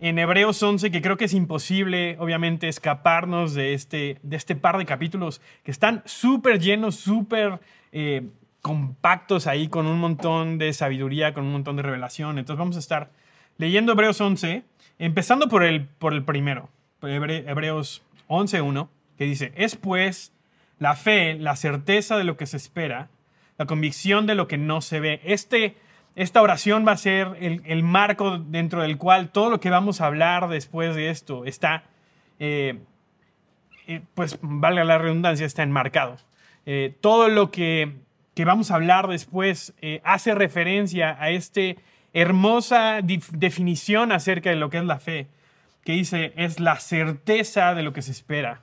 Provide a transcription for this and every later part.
en Hebreos 11, que creo que es imposible, obviamente, escaparnos de este, de este par de capítulos que están súper llenos, súper eh, compactos ahí, con un montón de sabiduría, con un montón de revelación. Entonces vamos a estar leyendo Hebreos 11, empezando por el, por el primero, Hebreos 11.1, que dice, es pues la fe, la certeza de lo que se espera, la convicción de lo que no se ve. Este esta oración va a ser el, marco dentro del cual todo lo que vamos a hablar después de esto está, eh, eh, pues valga la redundancia, está enmarcado. Eh, todo lo que, que, vamos a hablar después hace referencia a esta hermosa definición acerca de lo que es la fe, que dice es la certeza de lo que se espera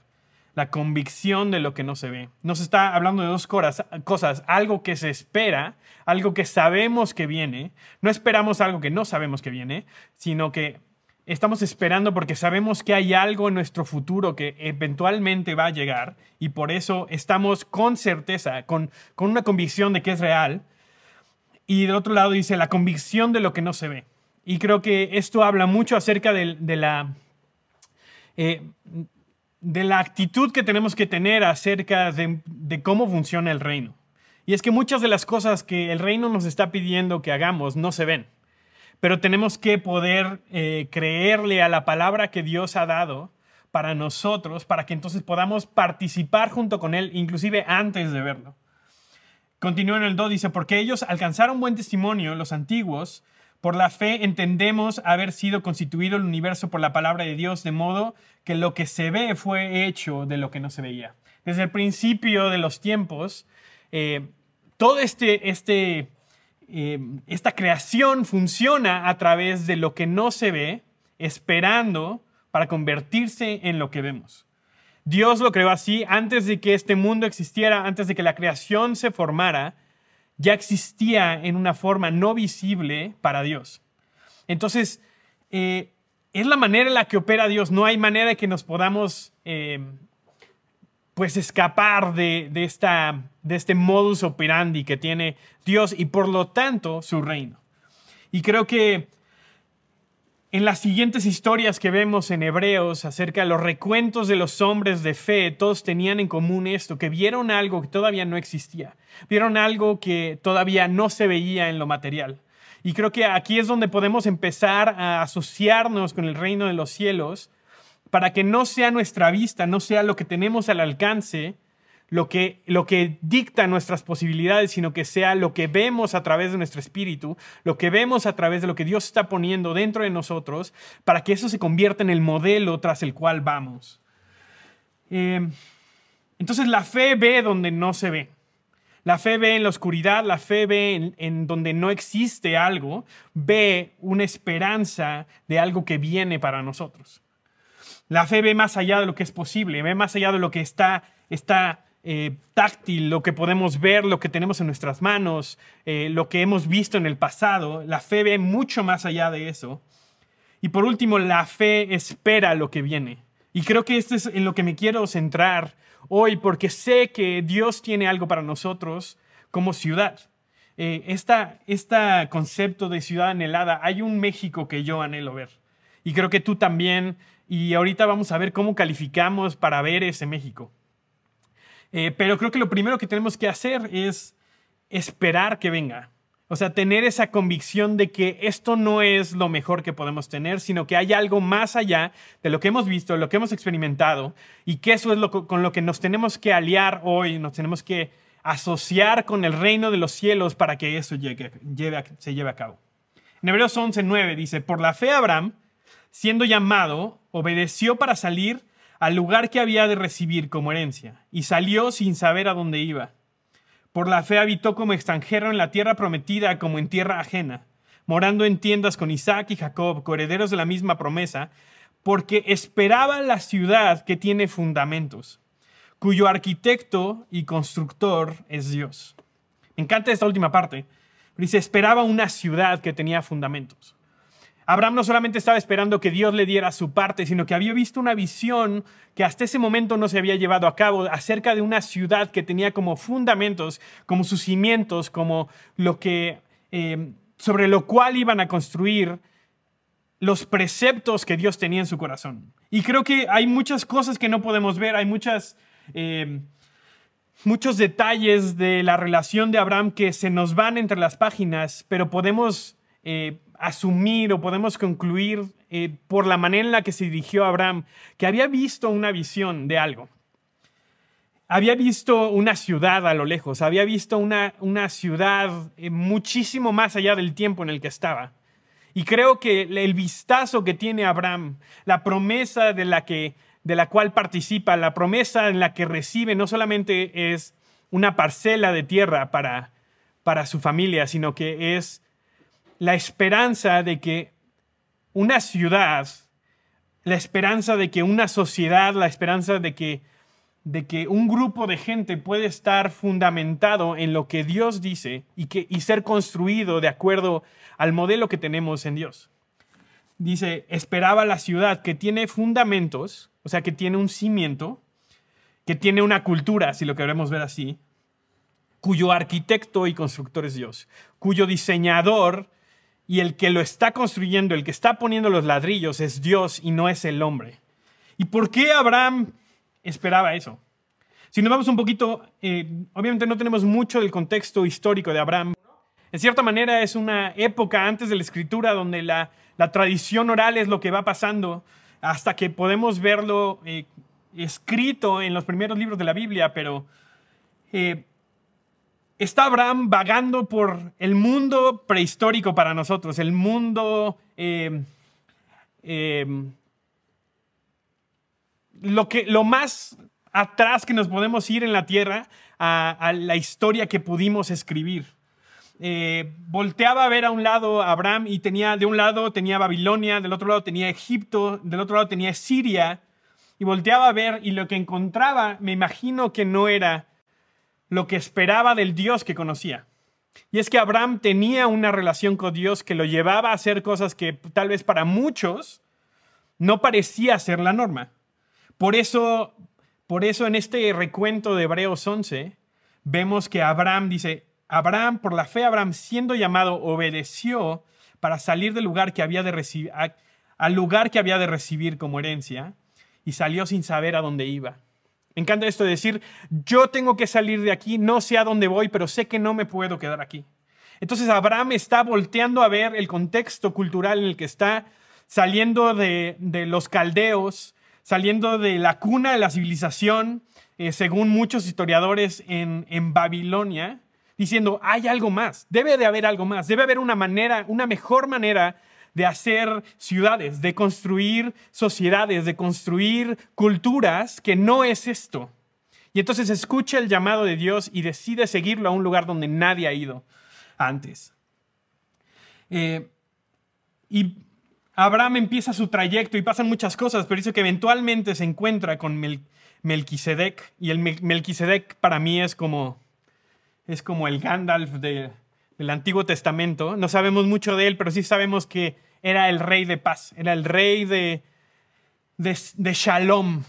la convicción de lo que no se ve. Nos está hablando de dos cosas, algo que se espera, algo que sabemos que viene. No esperamos algo que no sabemos que viene, sino que estamos esperando porque sabemos que hay algo en nuestro futuro que eventualmente va a llegar y por eso estamos con certeza, con, con una convicción de que es real. Y del otro lado dice la convicción de lo que no se ve. Y creo que esto habla mucho acerca de, la... Eh, de la actitud que tenemos que tener acerca de, cómo funciona el reino. Y es que muchas de las cosas que el reino nos está pidiendo que hagamos no se ven, pero tenemos que poder eh, creerle a la palabra que Dios ha dado para nosotros, para que entonces podamos participar junto con Él, inclusive antes de verlo. Continúa en el 2, dice, porque ellos alcanzaron buen testimonio, los antiguos, por la fe entendemos haber sido constituido el universo por la palabra de Dios, de modo que lo que se ve fue hecho de lo que no se veía. Desde el principio de los tiempos, eh, todo este, este, eh, esta creación funciona a través de lo que no se ve, esperando para convertirse en lo que vemos. Dios lo creó así antes de que este mundo existiera, antes de que la creación se formara ya existía en una forma no visible para Dios. Entonces, eh, es la manera en la que opera Dios. No hay manera de que nos podamos eh, pues escapar de, esta, de este modus operandi que tiene Dios y por lo tanto su reino. Y creo que en las siguientes historias que vemos en Hebreos acerca de los recuentos de los hombres de fe, todos tenían en común esto, que vieron algo que todavía no existía, vieron algo que todavía no se veía en lo material. Y creo que aquí es donde podemos empezar a asociarnos con el reino de los cielos para que no sea nuestra vista, no sea lo que tenemos al alcance, lo que, lo que dicta nuestras posibilidades, sino que sea lo que vemos a través de nuestro espíritu, lo que vemos a través de lo que Dios está poniendo dentro de nosotros, para que eso se convierta en el modelo tras el cual vamos. Eh, entonces la fe ve donde no se ve. La fe ve en la oscuridad, la fe ve en, en, donde no existe algo, ve una esperanza de algo que viene para nosotros. La fe ve más allá de lo que es posible, ve más allá de lo que está, está eh, táctil, lo que podemos ver, lo que tenemos en nuestras manos, eh, lo que hemos visto en el pasado. La fe ve mucho más allá de eso. Y por último, la fe espera lo que viene. Y creo que esto es en lo que me quiero centrar hoy, porque sé que Dios tiene algo para nosotros como ciudad. Eh, este concepto de ciudad anhelada, hay un México que yo anhelo ver. Y creo que tú también. Y ahorita vamos a ver cómo calificamos para ver ese México. Eh, pero creo que lo primero que tenemos que hacer es esperar que venga. O sea, tener esa convicción de que esto no es lo mejor que podemos tener, sino que hay algo más allá de lo que hemos visto, lo que hemos experimentado, y que eso es lo, con lo que nos tenemos que aliar hoy, nos tenemos que asociar con el reino de los cielos para que eso llegue, se lleve a cabo. En Hebreos 11:9 dice, por la fe Abraham, siendo llamado, obedeció para salir al lugar que había de recibir como herencia, y salió sin saber a dónde iba. Por la fe habitó como extranjero en la tierra prometida como en tierra ajena, morando en tiendas con Isaac y Jacob, coherederos de la misma promesa, porque esperaba la ciudad que tiene fundamentos, cuyo arquitecto y constructor es Dios. Me encanta esta última parte. Dice, esperaba una ciudad que tenía fundamentos. Abraham no solamente estaba esperando que Dios le diera su parte, sino que había visto una visión que hasta ese momento no se había llevado a cabo acerca de una ciudad que tenía como fundamentos, como sus cimientos, como lo que, eh, sobre lo cual iban a construir los preceptos que Dios tenía en su corazón. Y creo que hay muchas cosas que no podemos ver, hay muchas, eh, muchos detalles de la relación de Abraham que se nos van entre las páginas, pero podemos eh, asumir o podemos concluir eh, por la manera en la que se dirigió Abraham que había visto una visión de algo. Había visto una ciudad a lo lejos, había visto una, una ciudad muchísimo más allá del tiempo en el que estaba. Y creo que el vistazo que tiene Abraham, la promesa de la, que, de la cual participa, la promesa en la que recibe, no solamente es una parcela de tierra para, para su familia, sino que es la esperanza de que una ciudad, la esperanza de que una sociedad, la esperanza de que, de que un grupo de gente puede estar fundamentado en lo que Dios dice y, que, y ser construido de acuerdo al modelo que tenemos en Dios. Dice, esperaba la ciudad que tiene fundamentos, o sea, que tiene un cimiento, que tiene una cultura, si lo queremos ver así, cuyo arquitecto y constructor es Dios, cuyo diseñador y el que lo está construyendo, el que está poniendo los ladrillos es Dios y no es el hombre. ¿Y por qué Abraham esperaba eso? Si nos vamos un poquito, eh, obviamente no tenemos mucho del contexto histórico de Abraham, en cierta manera es una época antes de la escritura donde la, tradición oral es lo que va pasando hasta que podemos verlo eh, escrito en los primeros libros de la Biblia, pero eh, está Abraham vagando por el mundo prehistórico para nosotros, el mundo... Eh, lo, que, lo más atrás que nos podemos ir en la tierra a la historia que pudimos escribir. Eh, volteaba a ver a un lado a Abraham y tenía, de un lado tenía Babilonia, del otro lado tenía Egipto, del otro lado tenía Siria, y volteaba a ver y lo que encontraba, me imagino que no era lo que esperaba del Dios que conocía. Y es que Abraham tenía una relación con Dios que lo llevaba a hacer cosas que tal vez para muchos no parecía ser la norma. Por eso, por eso en este recuento de Hebreos 11 vemos que Abraham dice, Abraham, por la fe, Abraham, siendo llamado, obedeció para salir del lugar que había de recibir, al lugar que había de recibir como herencia y salió sin saber a dónde iba. Me encanta esto de decir, yo tengo que salir de aquí, no sé a dónde voy, pero sé que no me puedo quedar aquí. Entonces Abraham está volteando a ver el contexto cultural en el que está, saliendo de, los caldeos, saliendo de la cuna de la civilización, eh, según muchos historiadores en, en Babilonia, diciendo, hay algo más, debe de haber algo más, debe haber una manera, una mejor manera de hacer ciudades, de construir sociedades, de construir culturas que no es esto. Y entonces escucha el llamado de Dios y decide seguirlo a un lugar donde nadie ha ido antes. Eh, y Abraham empieza su trayecto y pasan muchas cosas, pero dice que eventualmente se encuentra con Melquisedec y el Melquisedec para mí es como es como el Gandalf del Antiguo Testamento. No sabemos mucho de él, pero sí sabemos que era el rey de paz, era el rey de, de, Shalom.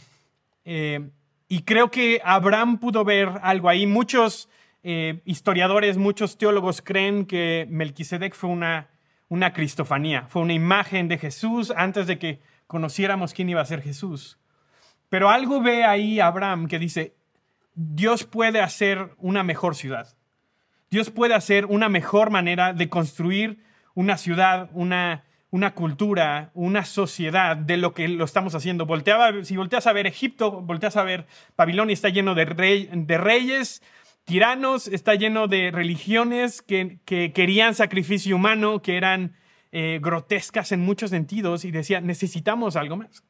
Eh, y creo que Abraham pudo ver algo ahí. Muchos eh, historiadores, muchos teólogos creen que Melquisedec fue una, una cristofanía, fue una imagen de Jesús antes de que conociéramos quién iba a ser Jesús. Pero algo ve ahí Abraham que dice, Dios puede hacer una mejor ciudad. Dios puede hacer una mejor manera de construir una ciudad, una, una cultura, una sociedad de lo que lo estamos haciendo. Volteaba, si volteas a ver Egipto, volteas a ver Babilonia, está lleno de, reyes, tiranos, está lleno de religiones que, querían sacrificio humano, que eran eh, grotescas en muchos sentidos y decía, necesitamos algo más.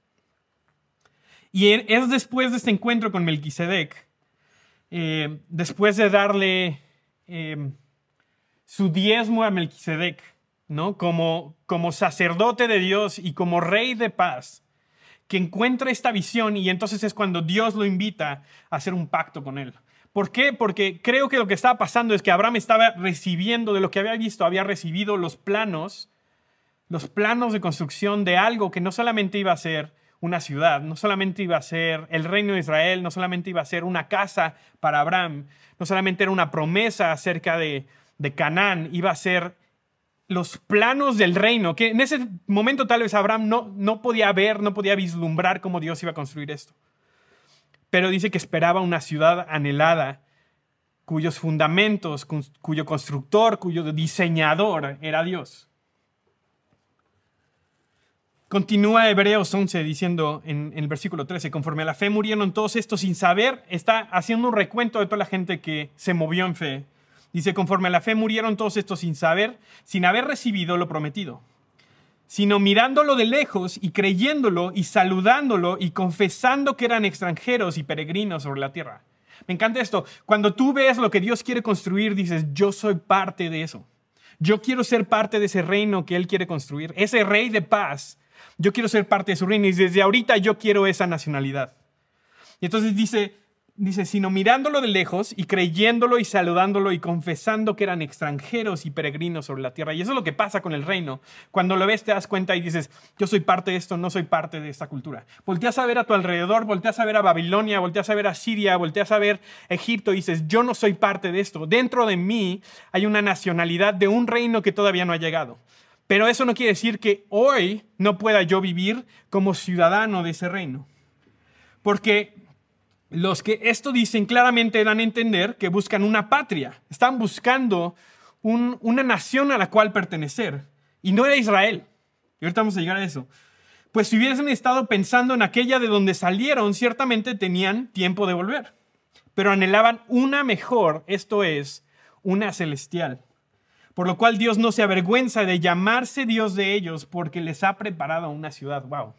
Y es después de este encuentro con Melquisedec eh, después de darle em, su diezmo a Melquisedec, ¿no? Como, como sacerdote de Dios y como rey de paz, que encuentra esta visión y entonces es cuando Dios lo invita a hacer un pacto con él. ¿Por qué? Porque creo que lo que estaba pasando es que Abraham estaba recibiendo de lo que había visto, había recibido los planos, los planos de construcción de algo que no solamente iba a ser una ciudad, no solamente iba a ser el reino de Israel, no solamente iba a ser una casa para Abraham, no solamente era una promesa acerca de, de Canaán, iba a ser los planos del reino, que en ese momento tal vez Abraham no, no podía ver, no podía vislumbrar cómo Dios iba a construir esto. Pero dice que esperaba una ciudad anhelada, cuyos fundamentos, cuyo constructor, cuyo diseñador era Dios. Continúa Hebreos 11 diciendo en, en, el versículo 13, conforme a la fe murieron todos estos sin saber, está haciendo un recuento de toda la gente que se movió en fe Dice, conforme a la fe murieron todos estos sin saber, sin haber recibido lo prometido, sino mirándolo de lejos y creyéndolo y saludándolo y confesando que eran extranjeros y peregrinos sobre la tierra. Me encanta esto. Cuando tú ves lo que Dios quiere construir, dices, yo soy parte de eso. Yo quiero ser parte de ese reino que Él quiere construir. Ese rey de paz, yo quiero ser parte de su reino y desde ahorita yo quiero esa nacionalidad. Y entonces dice, dice, sino mirándolo de lejos y creyéndolo y saludándolo y confesando que eran extranjeros y peregrinos sobre la tierra. Y eso es lo que pasa con el reino. Cuando lo ves te das cuenta y dices, yo soy parte de esto, no soy parte de esta cultura. Volteas a ver a tu alrededor, volteas a ver a Babilonia, volteas a ver a Siria, volteas a ver Egipto y dices, yo no soy parte de esto. Dentro de mí hay una nacionalidad de un reino que todavía no ha llegado. Pero eso no quiere decir que hoy no pueda yo vivir como ciudadano de ese reino. Porque los que esto dicen claramente dan a entender que buscan una patria, están buscando una nación a la cual pertenecer. Y no era Israel. Y ahorita vamos a llegar a eso. Pues si hubiesen estado pensando en aquella de donde salieron, ciertamente tenían tiempo de volver. Pero anhelaban una mejor, esto es, una celestial. Por lo cual Dios no se avergüenza de llamarse Dios de ellos porque les ha preparado una ciudad. ¡Wow!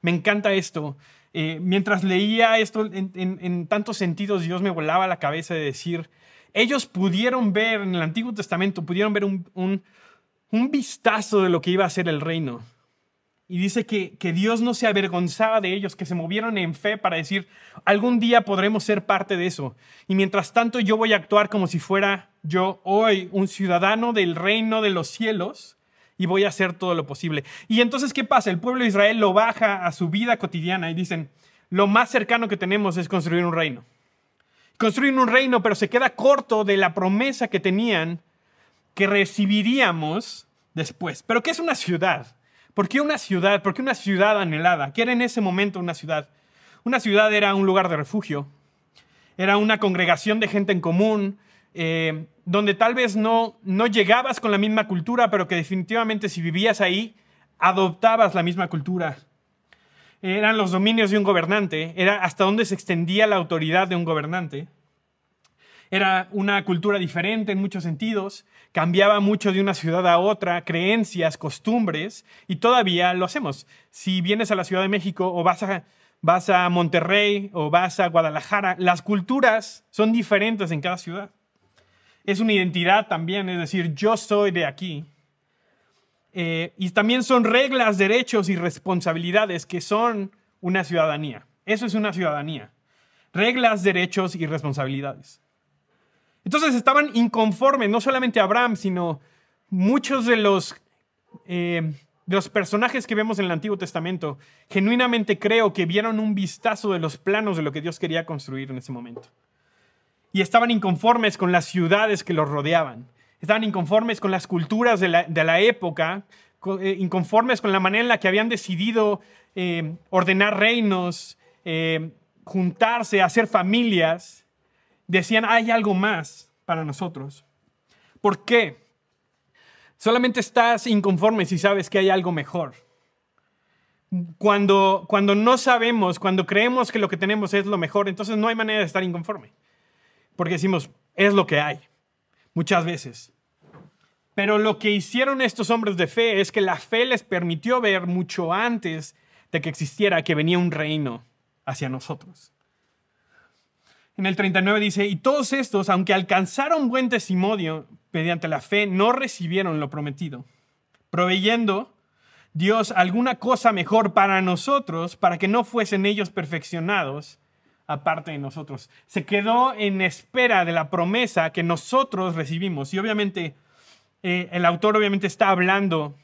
Me encanta esto. Eh, mientras leía esto en, tantos sentidos, Dios me volaba la cabeza de decir, ellos pudieron ver en el Antiguo Testamento, pudieron ver un, un, vistazo de lo que iba a ser el reino. Y dice que, que, Dios no se avergonzaba de ellos, que se movieron en fe para decir, algún día podremos ser parte de eso. Y mientras tanto yo voy a actuar como si fuera yo hoy un ciudadano del reino de los cielos y voy a hacer todo lo posible. Y entonces, ¿qué pasa? El pueblo de Israel lo baja a su vida cotidiana y dicen, lo más cercano que tenemos es construir un reino. Construir un reino, pero se queda corto de la promesa que tenían que recibiríamos después. Pero ¿qué es una ciudad? ¿Por qué una ciudad? ¿Por qué una ciudad anhelada? ¿Qué era en ese momento una ciudad? Una ciudad era un lugar de refugio, era una congregación de gente en común, eh, donde tal vez no, no llegabas con la misma cultura, pero que definitivamente si vivías ahí, adoptabas la misma cultura. Eran los dominios de un gobernante, era hasta donde se extendía la autoridad de un gobernante. Era una cultura diferente en muchos sentidos, cambiaba mucho de una ciudad a otra, creencias, costumbres, y todavía lo hacemos. Si vienes a la Ciudad de México o vas a, vas a Monterrey o vas a Guadalajara, las culturas son diferentes en cada ciudad es una identidad también, es decir, yo soy de aquí. Eh, y también son reglas, derechos y responsabilidades que son una ciudadanía. Eso es una ciudadanía. Reglas, derechos y responsabilidades. Entonces estaban inconformes, no solamente Abraham, sino muchos de los, eh, de los personajes que vemos en el Antiguo Testamento. Genuinamente creo que vieron un vistazo de los planos de lo que Dios quería construir en ese momento y estaban inconformes con las ciudades que los rodeaban. Estaban inconformes con las culturas de la, época, eh, inconformes con la manera en la que habían decidido eh, ordenar reinos, eh, juntarse, hacer familias. Decían, hay algo más para nosotros. ¿Por qué? Solamente estás inconforme si sabes que hay algo mejor. Cuando, cuando no sabemos, cuando creemos que lo que tenemos es lo mejor, entonces no hay manera de estar inconforme porque decimos, es lo que hay, muchas veces. Pero lo que hicieron estos hombres de fe es que la fe les permitió ver mucho antes de que existiera que venía un reino hacia nosotros. En el 39 dice, y todos estos, aunque alcanzaron buen testimonio mediante la fe, no recibieron lo prometido, proveyendo Dios alguna cosa mejor para nosotros, para que no fuesen ellos perfeccionados aparte de nosotros. Se quedó en espera de la promesa que nosotros recibimos. Y obviamente, eh, el autor obviamente está hablando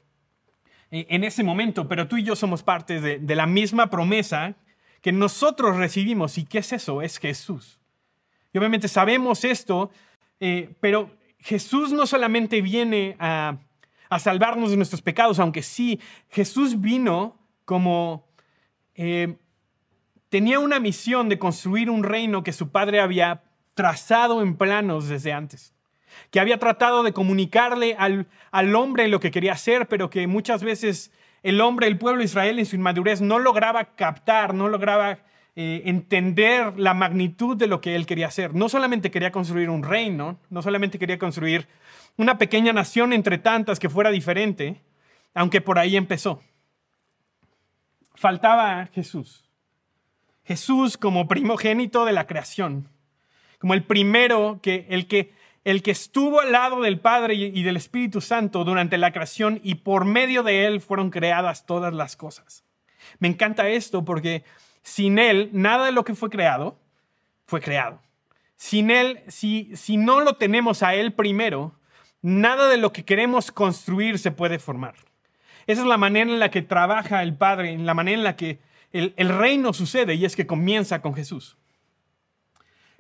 eh, en ese momento, pero tú y yo somos parte de, la misma promesa que nosotros recibimos. ¿Y qué es eso? Es Jesús. Y obviamente sabemos esto, eh, pero Jesús no solamente viene a, a, salvarnos de nuestros pecados, aunque sí, Jesús vino como tenía una misión de construir un reino que su padre había trazado en planos desde antes, que había tratado de comunicarle al, al hombre lo que quería hacer, pero que muchas veces el hombre, el pueblo de Israel en su inmadurez no lograba captar, no lograba eh, entender la magnitud de lo que él quería hacer. No solamente quería construir un reino, no solamente quería construir una pequeña nación entre tantas que fuera diferente, aunque por ahí empezó. Faltaba Jesús. Jesús como primogénito de la creación, como el primero que el que el que estuvo al lado del Padre y del Espíritu Santo durante la creación y por medio de él fueron creadas todas las cosas. Me encanta esto porque sin él nada de lo que fue creado fue creado. Sin él, si, si no lo tenemos a él primero, nada de lo que queremos construir se puede formar. Esa es la manera en la que trabaja el Padre, en la manera en la que el, reino sucede y es que comienza con Jesús.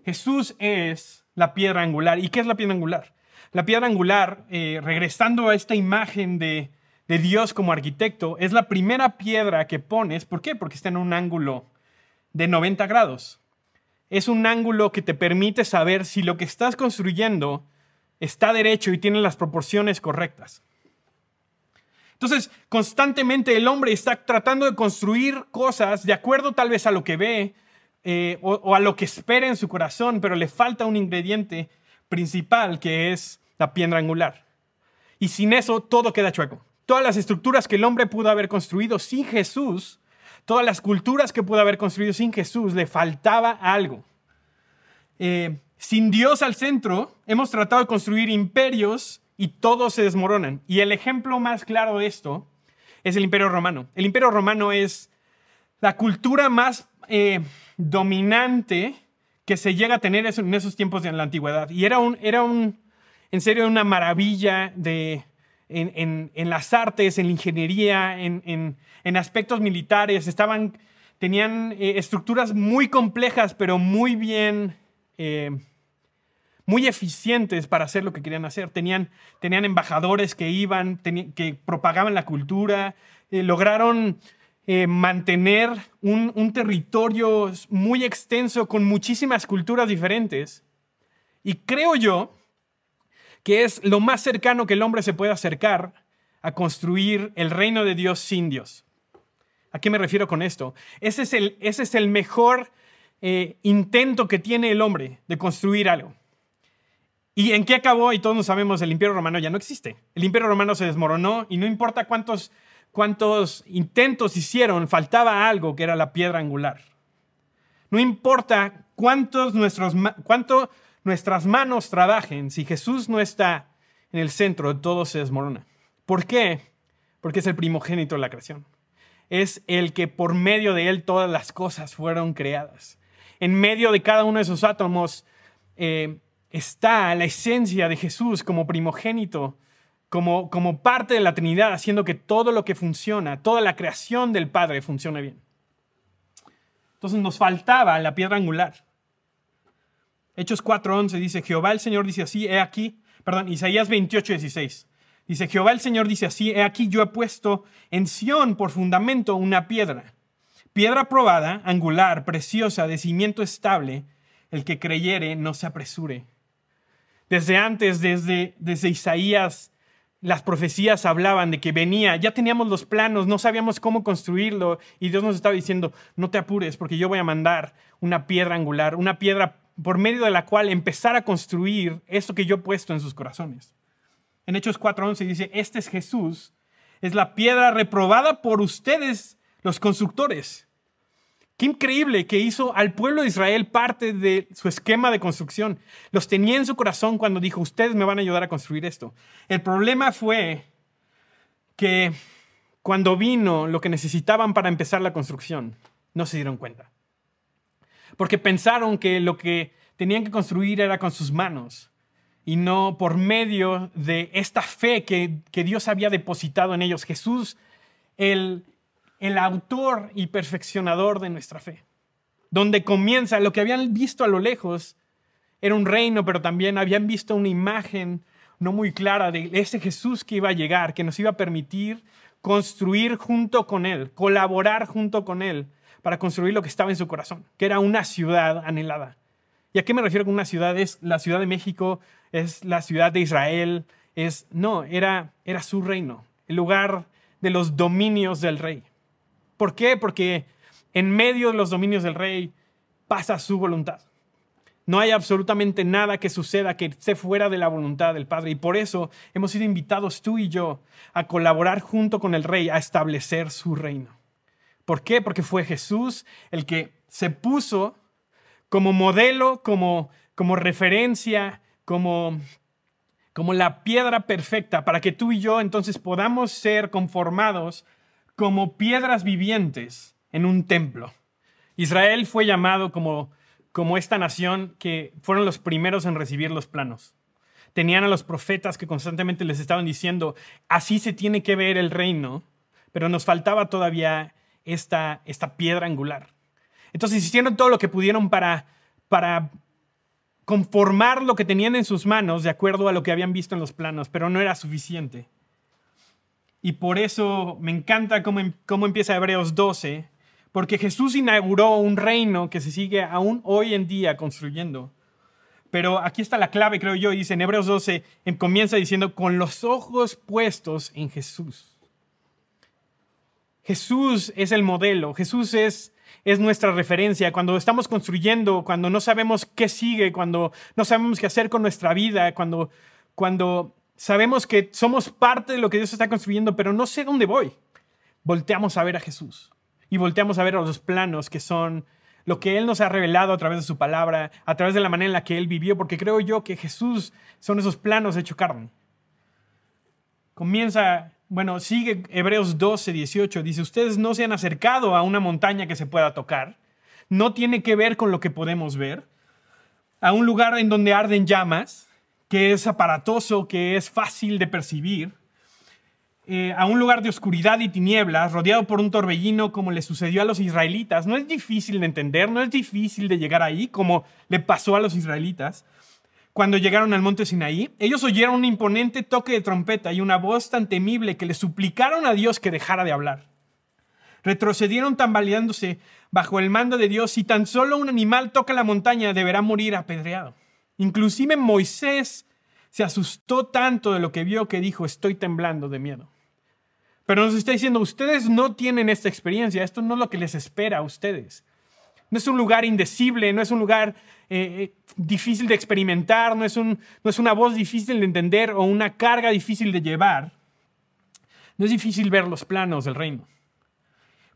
Jesús es la piedra angular. ¿Y qué es la piedra angular? La piedra angular, eh, regresando a esta imagen de, de, Dios como arquitecto, es la primera piedra que pones. ¿Por qué? Porque está en un ángulo de 90 grados. Es un ángulo que te permite saber si lo que estás construyendo está derecho y tiene las proporciones correctas. Entonces, constantemente el hombre está tratando de construir cosas de acuerdo tal vez a lo que ve eh, o, a lo que espera en su corazón, pero le falta un ingrediente principal que es la piedra angular. Y sin eso todo queda chueco. Todas las estructuras que el hombre pudo haber construido sin Jesús, todas las culturas que pudo haber construido sin Jesús, le faltaba algo. Eh, sin Dios al centro, hemos tratado de construir imperios y todos se desmoronan. Y el ejemplo más claro de esto es el Imperio Romano. El Imperio Romano es la cultura más eh, dominante que se llega a tener en esos tiempos de la antigüedad. Y era un, era un en serio, una maravilla de, en, las artes, en la ingeniería, en, aspectos militares. Estaban, tenían eh, estructuras muy complejas, pero muy bien eh, muy eficientes para hacer lo que querían hacer. Tenían, tenían embajadores que iban, que propagaban la cultura, eh, lograron eh, mantener un, territorio muy extenso con muchísimas culturas diferentes. Y creo yo que es lo más cercano que el hombre se puede acercar a construir el reino de Dios sin Dios. ¿A qué me refiero con esto? Ese es el, ese es el mejor eh, intento que tiene el hombre de construir algo. ¿Y en qué acabó? Y todos sabemos, el Imperio Romano ya no existe. El Imperio Romano se desmoronó y no importa cuántos, cuántos intentos hicieron, faltaba algo que era la piedra angular. No importa cuántos nuestros, cuánto nuestras manos trabajen, si Jesús no está en el centro, todo se desmorona. ¿Por qué? Porque es el primogénito de la creación. Es el que por medio de él todas las cosas fueron creadas. En medio de cada uno de esos átomos eh, está la esencia de Jesús como primogénito, como, como parte de la Trinidad, haciendo que todo lo que funciona, toda la creación del Padre funcione bien. Entonces nos faltaba la piedra angular. Hechos 4.11 dice, Jehová el Señor dice así, he aquí, perdón, Isaías 28.16. Dice, Jehová el Señor dice así, he aquí yo he puesto en Sión por fundamento una piedra, piedra probada, angular, preciosa, de cimiento estable, el que creyere no se apresure. Desde antes, desde, desde Isaías, las profecías hablaban de que venía, ya teníamos los planos, no sabíamos cómo construirlo. Y Dios nos estaba diciendo, no te apures porque yo voy a mandar una piedra angular, una piedra por medio de la cual empezar a construir esto que yo he puesto en sus corazones. En Hechos 4:11 dice, este es Jesús, es la piedra reprobada por ustedes los constructores Qué increíble que hizo al pueblo de Israel parte de su esquema de construcción. Los tenía en su corazón cuando dijo, ustedes me van a ayudar a construir esto. El problema fue que cuando vino lo que necesitaban para empezar la construcción, no se dieron cuenta. Porque pensaron que lo que tenían que construir era con sus manos y no por medio de esta fe que, Dios había depositado en ellos. Jesús, el, el autor y perfeccionador de nuestra fe. Donde comienza lo que habían visto a lo lejos era un reino, pero también habían visto una imagen no muy clara de ese Jesús que iba a llegar, que nos iba a permitir construir junto con Él, colaborar junto con Él para construir lo que estaba en su corazón, que era una ciudad anhelada. ¿Y a qué me refiero con una ciudad? Es la Ciudad de México, es la ciudad de Israel, es no, era era su reino, el lugar de los dominios del rey. ¿Por qué? Porque en medio de los dominios del rey pasa su voluntad. No hay absolutamente nada que suceda que esté fuera de la voluntad del Padre. Y por eso hemos sido invitados tú y yo a colaborar junto con el Rey a establecer su reino. ¿Por qué? Porque fue Jesús el que se puso como modelo, como, como referencia, como, como la piedra perfecta para que tú y yo entonces podamos ser conformados como piedras vivientes en un templo. Israel fue llamado como como esta nación que fueron los primeros en recibir los planos. Tenían a los profetas que constantemente les estaban diciendo, así se tiene que ver el reino, pero nos faltaba todavía esta, esta piedra angular. Entonces hicieron todo lo que pudieron para, para conformar lo que tenían en sus manos de acuerdo a lo que habían visto en los planos, pero no era suficiente. Y por eso me encanta cómo, cómo empieza Hebreos 12, porque Jesús inauguró un reino que se sigue aún hoy en día construyendo. Pero aquí está la clave, creo yo, dice en Hebreos 12, comienza diciendo, con los ojos puestos en Jesús. Jesús es el modelo, Jesús es, es nuestra referencia. Cuando estamos construyendo, cuando no sabemos qué sigue, cuando no sabemos qué hacer con nuestra vida, cuando, cuando sabemos que somos parte de lo que Dios está construyendo, pero no sé dónde voy, volteamos a ver a Jesús y volteamos a ver los planos que son lo que Él nos ha revelado a través de su palabra, a través de la manera en la que Él vivió, porque creo yo que Jesús son esos planos hecho carne. Comienza, bueno, sigue Hebreos 12, 18, dice, ustedes no se han acercado a una montaña que se pueda tocar, no tiene que ver con lo que podemos ver, a un lugar en donde arden llamas, que es aparatoso, que es fácil de percibir, eh, a un lugar de oscuridad y tinieblas, rodeado por un torbellino como le sucedió a los israelitas. No es difícil de entender, no es difícil de llegar ahí como le pasó a los israelitas. Cuando llegaron al monte Sinaí, ellos oyeron un imponente toque de trompeta y una voz tan temible que le suplicaron a Dios que dejara de hablar. Retrocedieron tambaleándose bajo el mando de Dios. Si tan solo un animal toca la montaña, deberá morir apedreado. Inclusive Moisés se asustó tanto de lo que vio que dijo, estoy temblando de miedo. Pero nos está diciendo, ustedes no tienen esta experiencia, esto no es lo que les espera a ustedes. No es un lugar indecible, no es un lugar eh, eh, difícil de experimentar, no es, no es una voz difícil de entender o una carga difícil de llevar. No es difícil ver los planos del reino.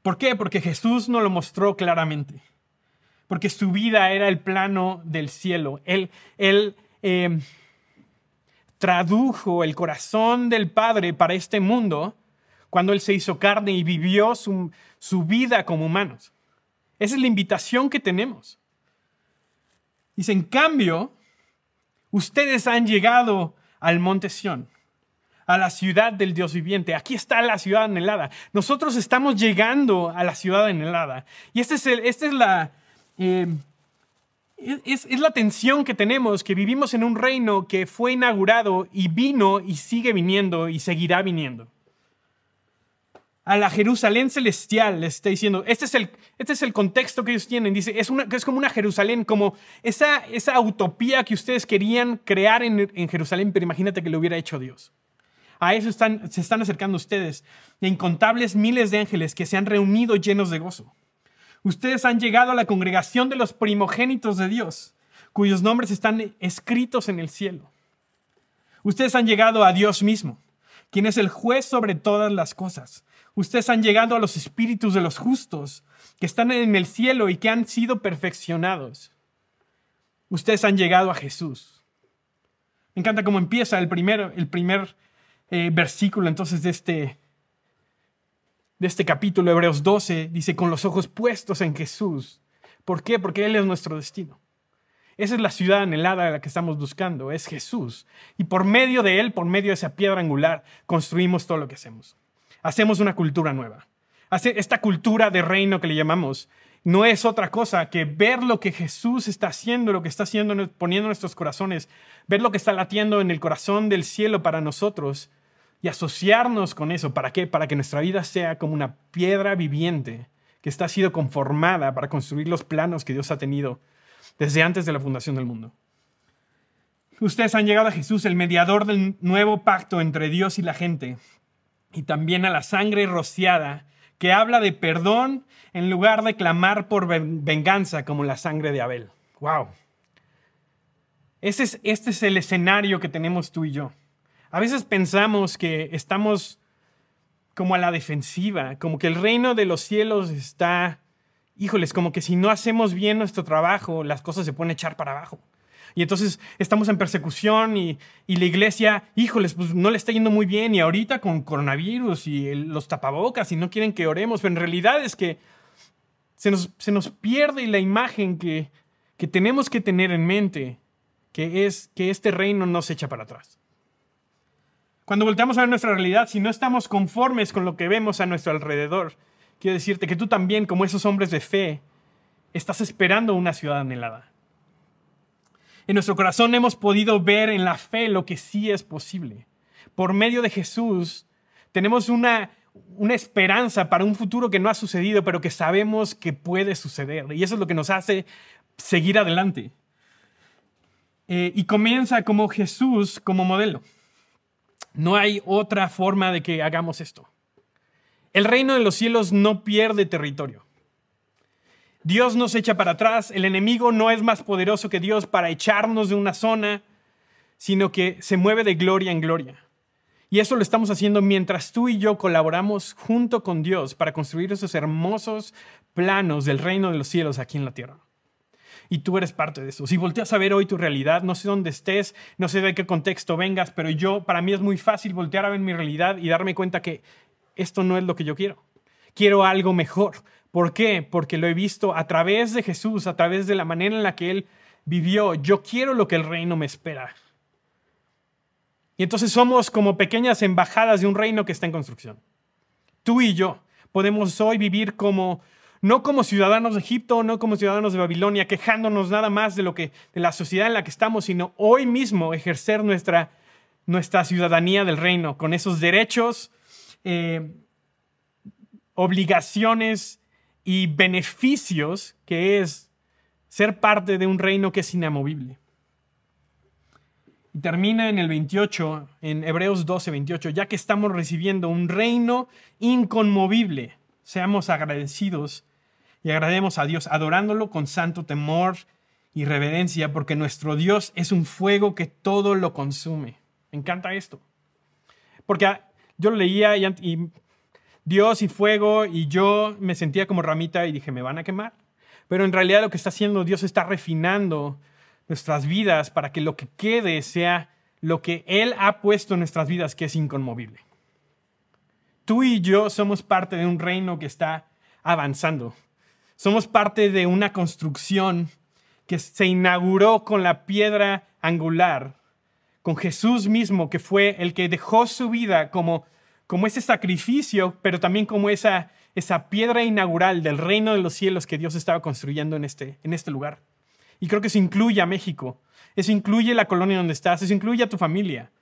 ¿Por qué? Porque Jesús nos lo mostró claramente. Porque su vida era el plano del cielo. Él, él eh, tradujo el corazón del Padre para este mundo cuando Él se hizo carne y vivió su, vida como humanos. Esa es la invitación que tenemos. Dice, en cambio, ustedes han llegado al monte Sión, a la ciudad del Dios viviente. Aquí está la ciudad anhelada. Nosotros estamos llegando a la ciudad anhelada. Y esta es, esta es la... Eh, es, la tensión que tenemos, que vivimos en un reino que fue inaugurado y vino y sigue viniendo y seguirá viniendo a la Jerusalén celestial, les está diciendo, este es el, este es el contexto que ellos tienen, dice, es, una, es como una Jerusalén, como esa, esa utopía que ustedes querían crear en, Jerusalén, pero imagínate que lo hubiera hecho Dios. A eso están, se están acercando ustedes, de incontables miles de ángeles que se han reunido llenos de gozo. Ustedes han llegado a la congregación de los primogénitos de Dios, cuyos nombres están escritos en el cielo. Ustedes han llegado a Dios mismo, quien es el juez sobre todas las cosas Ustedes han llegado a los espíritus de los justos que están en el cielo y que han sido perfeccionados. Ustedes han llegado a Jesús. Me encanta cómo empieza el primer, el primer eh, versículo entonces de este, de este capítulo, Hebreos 12, dice, con los ojos puestos en Jesús. ¿Por qué? Porque Él es nuestro destino. Esa es la ciudad anhelada a la que estamos buscando, es Jesús. Y por medio de Él, por medio de esa piedra angular, construimos todo lo que hacemos. Hacemos una cultura nueva. Esta cultura de reino que le llamamos no es otra cosa que ver lo que Jesús está haciendo, lo que está haciendo, poniendo en nuestros corazones, ver lo que está latiendo en el corazón del cielo para nosotros y asociarnos con eso. ¿Para qué? Para que nuestra vida sea como una piedra viviente que está sido conformada para construir los planos que Dios ha tenido desde antes de la fundación del mundo. Ustedes han llegado a Jesús, el mediador del nuevo pacto entre Dios y la gente, y también a la sangre rociada que habla de perdón en lugar de clamar por venganza como la sangre de Abel. ¡Wow! Ese es, este es el escenario que tenemos tú y yo. A veces pensamos que estamos como a la defensiva, como que el reino de los cielos está híjoles, como que si no hacemos bien nuestro trabajo, las cosas se pueden echar para abajo. Y entonces estamos en persecución y, la iglesia, híjoles, pues no le está yendo muy bien y ahorita con coronavirus y los tapabocas y no quieren que oremos, pero en realidad es que se nos, se nos pierde la imagen que, que tenemos que tener en mente, que es que este reino no se echa para atrás. Cuando volteamos a ver nuestra realidad, si no estamos conformes con lo que vemos a nuestro alrededor, quiero decirte que tú también, como esos hombres de fe, estás esperando una ciudad anhelada. En nuestro corazón hemos podido ver en la fe lo que sí es posible. Por medio de Jesús tenemos una, una esperanza para un futuro que no ha sucedido, pero que sabemos que puede suceder. Y eso es lo que nos hace seguir adelante. Eh, y comienza como Jesús como modelo. No hay otra forma de que hagamos esto. El reino de los cielos no pierde territorio. Dios nos echa para atrás, el enemigo no es más poderoso que Dios para echarnos de una zona, sino que se mueve de gloria en gloria. Y eso lo estamos haciendo mientras tú y yo colaboramos junto con Dios para construir esos hermosos planos del reino de los cielos aquí en la tierra. Y tú eres parte de eso. Si volteas a ver hoy tu realidad, no sé dónde estés, no sé de qué contexto vengas, pero yo, para mí es muy fácil voltear a ver mi realidad y darme cuenta que esto no es lo que yo quiero. Quiero algo mejor. ¿Por qué? Porque lo he visto a través de Jesús, a través de la manera en la que Él vivió. Yo quiero lo que el reino me espera. Y entonces somos como pequeñas embajadas de un reino que está en construcción. Tú y yo podemos hoy vivir como no como ciudadanos de Egipto, no como ciudadanos de Babilonia, quejándonos nada más de lo que de la sociedad en la que estamos, sino hoy mismo ejercer nuestra nuestra ciudadanía del reino con esos derechos, eh, obligaciones y beneficios que es ser parte de un reino que es inamovible. Y termina en el 28, en Hebreos 12, 28, ya que estamos recibiendo un reino inconmovible, seamos agradecidos y agrademos a Dios, adorándolo con santo temor y reverencia, porque nuestro Dios es un fuego que todo lo consume. Me encanta esto. Porque yo lo leía y, Dios y fuego y yo me sentía como ramita y dije, me van a quemar. Pero en realidad lo que está haciendo Dios está refinando nuestras vidas para que lo que quede sea lo que Él ha puesto en nuestras vidas, que es inconmovible. Tú y yo somos parte de un reino que está avanzando. Somos parte de una construcción que se inauguró con la piedra angular con Jesús mismo, que fue el que dejó su vida como, como ese sacrificio, pero también como esa, esa piedra inaugural del reino de los cielos que Dios estaba construyendo en este, en este lugar. Y creo que eso incluye a México, eso incluye la colonia donde estás, eso incluye a tu familia.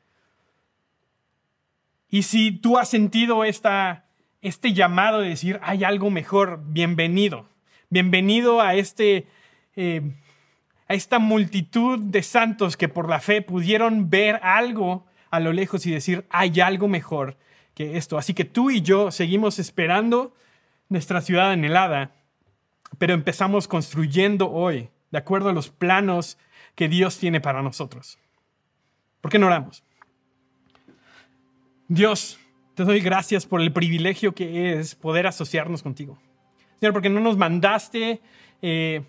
Y si tú has sentido esta, este llamado de decir, hay algo mejor, bienvenido. Bienvenido a este eh, a esta multitud de santos que por la fe pudieron ver algo a lo lejos y decir, hay algo mejor que esto. Así que tú y yo seguimos esperando nuestra ciudad anhelada, pero empezamos construyendo hoy, de acuerdo a los planos que Dios tiene para nosotros. ¿Por qué no oramos? Dios, te doy gracias por el privilegio que es poder asociarnos contigo. Señor, porque no nos mandaste eh,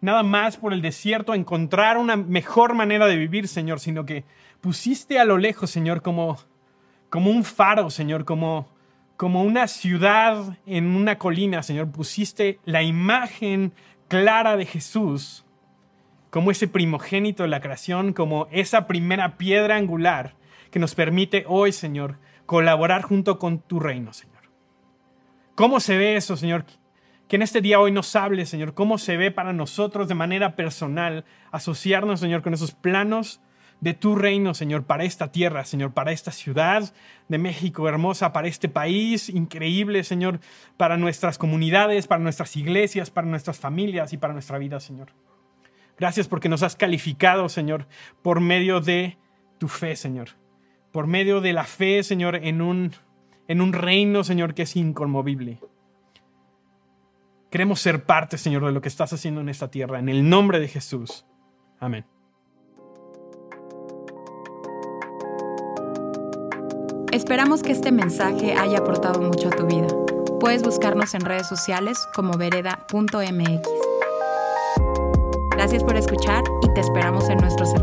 nada más por el desierto a encontrar una mejor manera de vivir, Señor, sino que pusiste a lo lejos, Señor, como, como un faro, Señor, como, como una ciudad en una colina, Señor. Pusiste la imagen clara de Jesús como ese primogénito de la creación, como esa primera piedra angular que nos permite hoy, Señor, colaborar junto con tu reino, Señor. ¿Cómo se ve eso, Señor? Que en este día hoy nos hable, Señor, cómo se ve para nosotros de manera personal asociarnos, Señor, con esos planos de tu reino, Señor, para esta tierra, Señor, para esta ciudad de México hermosa, para este país increíble, Señor, para nuestras comunidades, para nuestras iglesias, para nuestras familias y para nuestra vida, Señor. Gracias porque nos has calificado, Señor, por medio de tu fe, Señor. Por medio de la fe, Señor, en un, en un reino, Señor, que es inconmovible. Queremos ser parte, Señor, de lo que estás haciendo en esta tierra. En el nombre de Jesús. Amén. Esperamos que este mensaje haya aportado mucho a tu vida. Puedes buscarnos en redes sociales como vereda.mx. Gracias por escuchar y te esperamos en nuestros